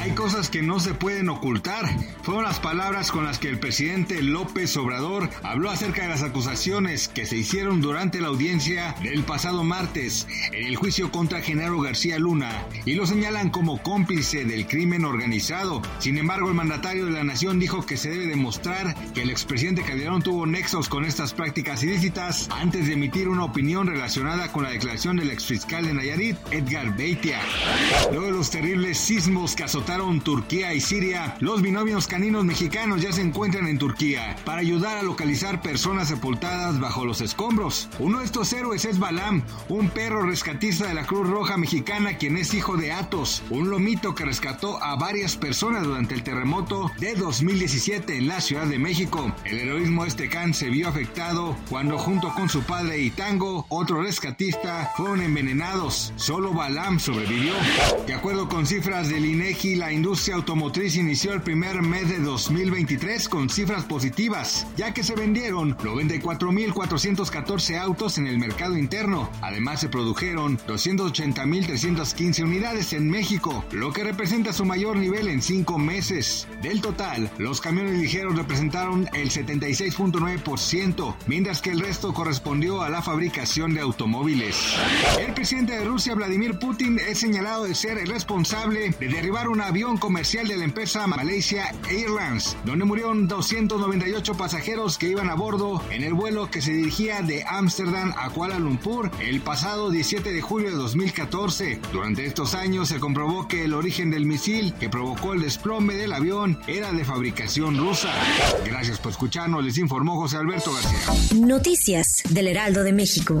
Hay cosas que no se pueden ocultar. Fueron las palabras con las que el presidente López Obrador habló acerca de las acusaciones que se hicieron durante la audiencia del pasado martes en el juicio contra Genaro García Luna y lo señalan como cómplice del crimen organizado. Sin embargo, el mandatario de la nación dijo que se debe demostrar que el expresidente Calderón tuvo nexos con estas prácticas ilícitas antes de emitir una opinión relacionada con la declaración del exfiscal de Nayarit, Edgar Beitia. Luego de los terribles sismos que azotaron Turquía y Siria, los binomios caninos mexicanos ya se encuentran en Turquía para ayudar a localizar personas sepultadas bajo los escombros. Uno de estos héroes es Balam, un perro rescatista de la Cruz Roja Mexicana quien es hijo de Atos, un lomito que rescató a varias personas durante el terremoto de 2017 en la Ciudad de México. El heroísmo de este can se vio afectado cuando junto con su padre y Tango, otro rescatista, fueron envenenados. Solo Balam sobrevivió. De acuerdo con cifras del INEGI, la industria automotriz inició el primer mes de 2023 con cifras positivas, ya que se vendieron 94.414 autos en el mercado interno. Además, se produjeron 280.315 unidades en México, lo que representa su mayor nivel en cinco meses. Del total, los camiones ligeros representaron el 76.9%, mientras que el resto correspondió a la fabricación de automóviles. El presidente de Rusia, Vladimir Putin, es señalado de ser el responsable de derribar una avión comercial de la empresa Malaysia Airlines, donde murieron 298 pasajeros que iban a bordo en el vuelo que se dirigía de Ámsterdam a Kuala Lumpur el pasado 17 de julio de 2014. Durante estos años se comprobó que el origen del misil que provocó el desplome del avión era de fabricación rusa. Gracias por escucharnos, les informó José Alberto García. Noticias del Heraldo de México.